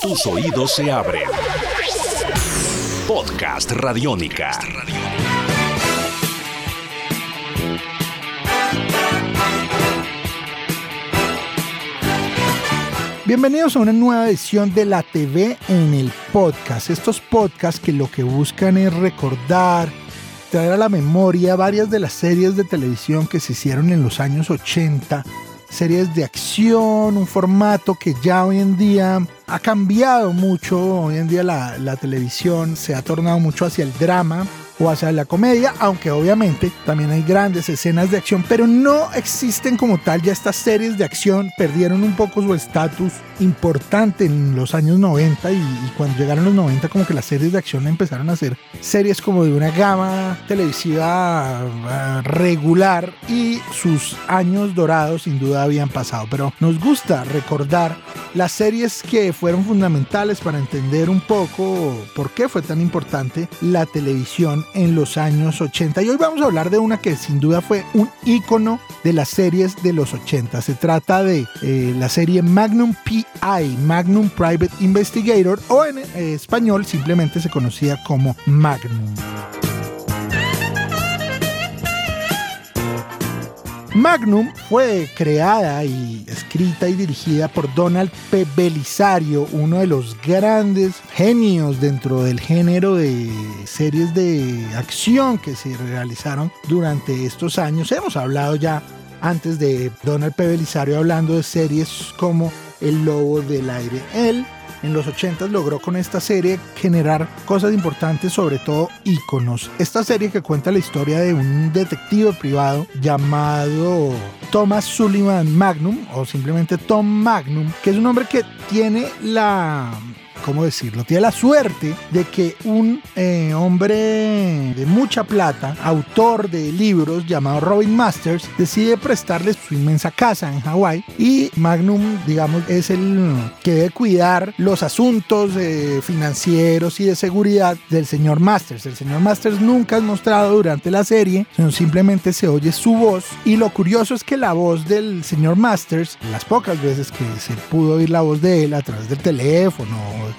Tus oídos se abren. Podcast Radiónica. Bienvenidos a una nueva edición de la TV en el podcast. Estos podcasts que lo que buscan es recordar, traer a la memoria varias de las series de televisión que se hicieron en los años 80, series de acción, un formato que ya hoy en día ha cambiado mucho. Hoy en día la, la televisión se ha tornado mucho hacia el drama o hacia la comedia, aunque obviamente también hay grandes escenas de acción, pero no existen como tal ya estas series de acción, perdieron un poco su estatus importante en los años 90 y, cuando llegaron los 90 como que las series de acción empezaron a ser series como de una gama televisiva uh, regular y sus años dorados sin duda habían pasado, pero nos gusta recordar las series que fueron fundamentales para entender un poco por qué fue tan importante la televisión en los años 80. Y hoy vamos a hablar de una que sin duda fue un icono de las series de los 80. Se trata de eh, la serie Magnum PI, Magnum Private Investigator, o en eh, español simplemente se conocía como Magnum. Magnum fue creada y escrita y dirigida por Donald P. Belisario, uno de los grandes genios dentro del género de series de acción que se realizaron durante estos años. Hemos hablado ya antes de Donald P. Belisario hablando de series como El Lobo del Aire. Él en los 80 logró con esta serie generar cosas importantes, sobre todo íconos. Esta serie que cuenta la historia de un detective privado llamado Thomas Sullivan Magnum, o simplemente Tom Magnum, que es un hombre que tiene la ¿cómo decirlo? Tiene la suerte de que un eh, hombre de mucha plata, autor de libros llamado Robin Masters, decide prestarle su inmensa casa en Hawái y Magnum, digamos, es el que debe cuidar los asuntos eh, financieros y de seguridad del señor Masters. El señor Masters nunca es mostrado durante la serie, sino simplemente se oye su voz y lo curioso es que la voz del señor Masters, las pocas veces que se pudo oír la voz de él a través del teléfono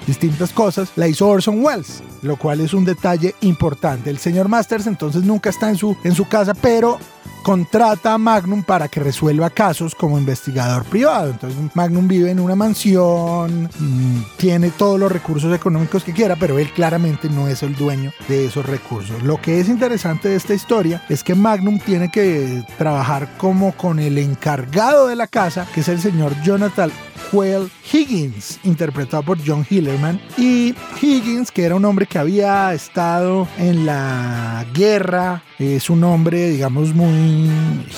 distintas cosas, la hizo Orson Welles, lo cual es un detalle importante. El señor Masters entonces nunca está en su, en su casa, pero contrata a Magnum para que resuelva casos como investigador privado. Entonces Magnum vive en una mansión, mm, tiene todos los recursos económicos que quiera, pero él claramente no es el dueño de esos recursos. Lo que es interesante de esta historia es que Magnum tiene que trabajar como con el encargado de la casa, que es el señor Jonathan Quayle Higgins, interpretado por John Hillerman. Y Higgins, que era un hombre que había estado en la guerra, es un hombre, digamos, muy.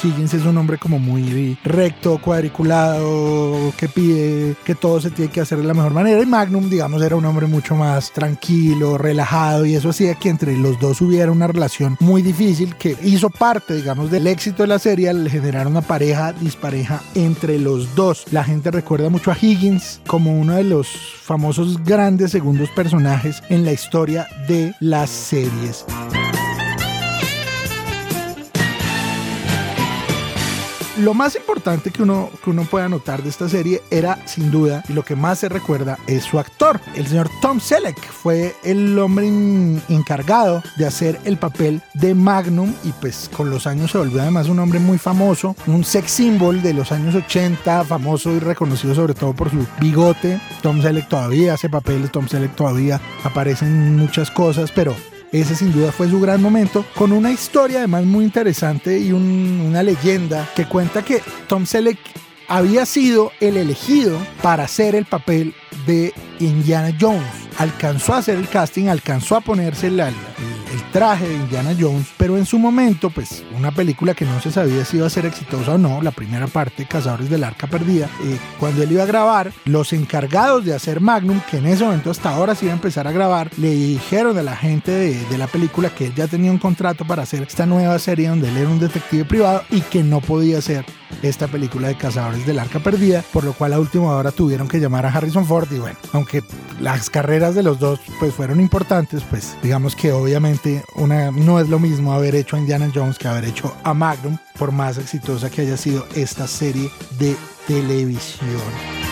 Higgins es un hombre como muy recto, cuadriculado, que pide que todo se tiene que hacer de la mejor manera. Y Magnum, digamos, era un hombre mucho más tranquilo, relajado, y eso hacía que entre los dos hubiera una relación muy difícil que hizo parte, digamos, del éxito de la serie al generar una pareja dispareja entre los dos. La gente recuerda mucho a Higgins como uno de los famosos grandes segundos personajes en la historia de las series. Lo más importante que uno, que uno puede notar de esta serie era, sin duda, y lo que más se recuerda es su actor. El señor Tom Selleck fue el hombre encargado de hacer el papel de Magnum y pues con los años se volvió además un hombre muy famoso, un sex symbol de los años 80, famoso y reconocido sobre todo por su bigote. Tom Selleck todavía hace papeles, Tom Selleck todavía aparece en muchas cosas, pero ese sin duda fue su gran momento, con una historia además muy interesante y una leyenda que cuenta que Tom Selleck había sido el elegido para hacer el papel de Indiana Jones. Alcanzó a hacer el casting, alcanzó a ponerse el, el, traje de Indiana Jones, pero en su momento, pues una película que no se sabía si iba a ser exitosa o no, la primera parte, Cazadores del Arca Perdida, eh, cuando él iba a grabar, los encargados de hacer Magnum, que en ese momento hasta ahora se iba a empezar a grabar, le dijeron a la gente de, de la película que él ya tenía un contrato para hacer esta nueva serie donde él era un detective privado y que no podía hacer esta película de Cazadores del Arca Perdida, por lo cual a última hora tuvieron que llamar a Harrison Ford y bueno, aunque las carreras de los dos pues fueron importantes, pues digamos que obviamente una, no es lo mismo haber hecho a Indiana Jones que haber hecho a Magnum, por más exitosa que haya sido esta serie de televisión.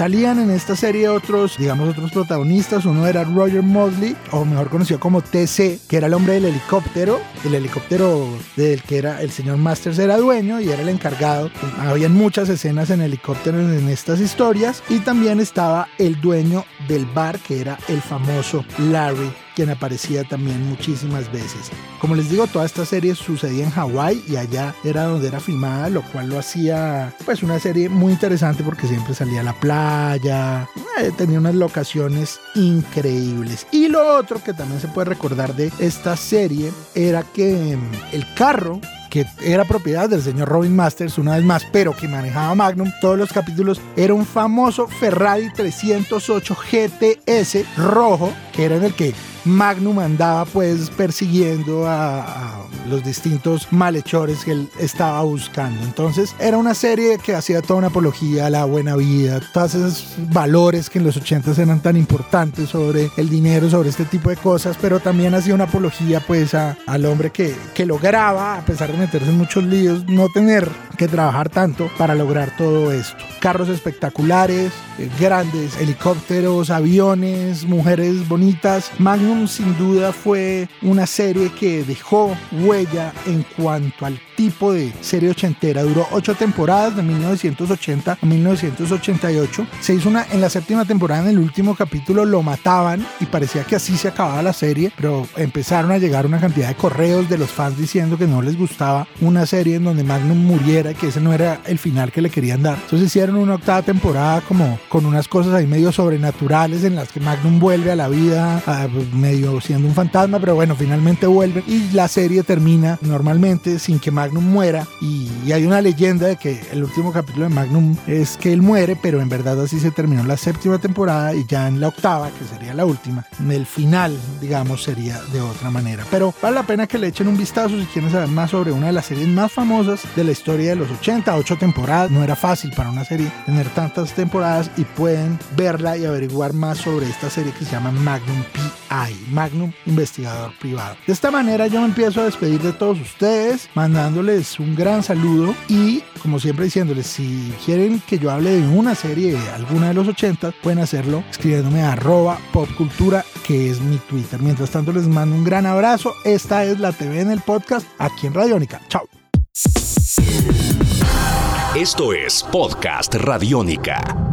Salían en esta serie otros, digamos, otros protagonistas. Uno era Roger Mosley, o mejor conocido como TC, que era el hombre del helicóptero, el helicóptero del que era el señor Masters era dueño y era el encargado. Habían muchas escenas en helicópteros en estas historias y también estaba el dueño del bar que era el famoso Larry quien aparecía también muchísimas veces. Como les digo, toda esta serie sucedía en Hawái y allá era donde era filmada, lo cual lo hacía pues una serie muy interesante porque siempre salía a la playa, eh, tenía unas locaciones increíbles. Y lo otro que también se puede recordar de esta serie era que mm, el carro que era propiedad del señor Robin Masters una vez más, pero que manejaba Magnum todos los capítulos, era un famoso Ferrari 308 GTS rojo, era en el que Magnum andaba pues persiguiendo a, los distintos malhechores que él estaba buscando. Entonces era una serie que hacía toda una apología a la buena vida, todos esos valores que en los 80 eran tan importantes sobre el dinero, sobre este tipo de cosas, pero también hacía una apología pues al hombre que, que lograba, a pesar de meterse en muchos líos, no tener que trabajar tanto para lograr todo esto. Carros espectaculares, eh, grandes helicópteros, aviones, mujeres bonitas. Magnum sin duda fue una serie que dejó huella en cuanto al tipo de serie ochentera. Duró ocho temporadas de 1980 a 1988. Se hizo una en la séptima temporada, en el último capítulo lo mataban y parecía que así se acababa la serie, pero empezaron a llegar una cantidad de correos de los fans diciendo que no les gustaba una serie en donde Magnum muriera que ese no era el final que le querían dar. Entonces hicieron una octava temporada como con unas cosas ahí medio sobrenaturales en las que Magnum vuelve a la vida, medio siendo un fantasma, pero bueno, finalmente vuelve y la serie termina normalmente sin que Magnum muera y, hay una leyenda de que el último capítulo de Magnum es que él muere, pero en verdad así se terminó la séptima temporada y ya en la octava, que sería la última, el final, digamos, sería de otra manera. Pero vale la pena que le echen un vistazo si quieren saber más sobre una de las series más famosas de la historia de los 80, 8 temporadas. No era fácil para una serie tener tantas temporadas y pueden verla y averiguar más sobre esta serie que se llama Magnum PI, Magnum Investigador Privado. De esta manera yo me empiezo a despedir de todos ustedes, mandándoles un gran saludo y como siempre diciéndoles, si quieren que yo hable de una serie, alguna de los 80, pueden hacerlo escribiéndome a arroba popcultura, que es mi Twitter. Mientras tanto les mando un gran abrazo. Esta es la TV en el podcast aquí en Radiónica. Chao. Esto es Podcast Radiónica.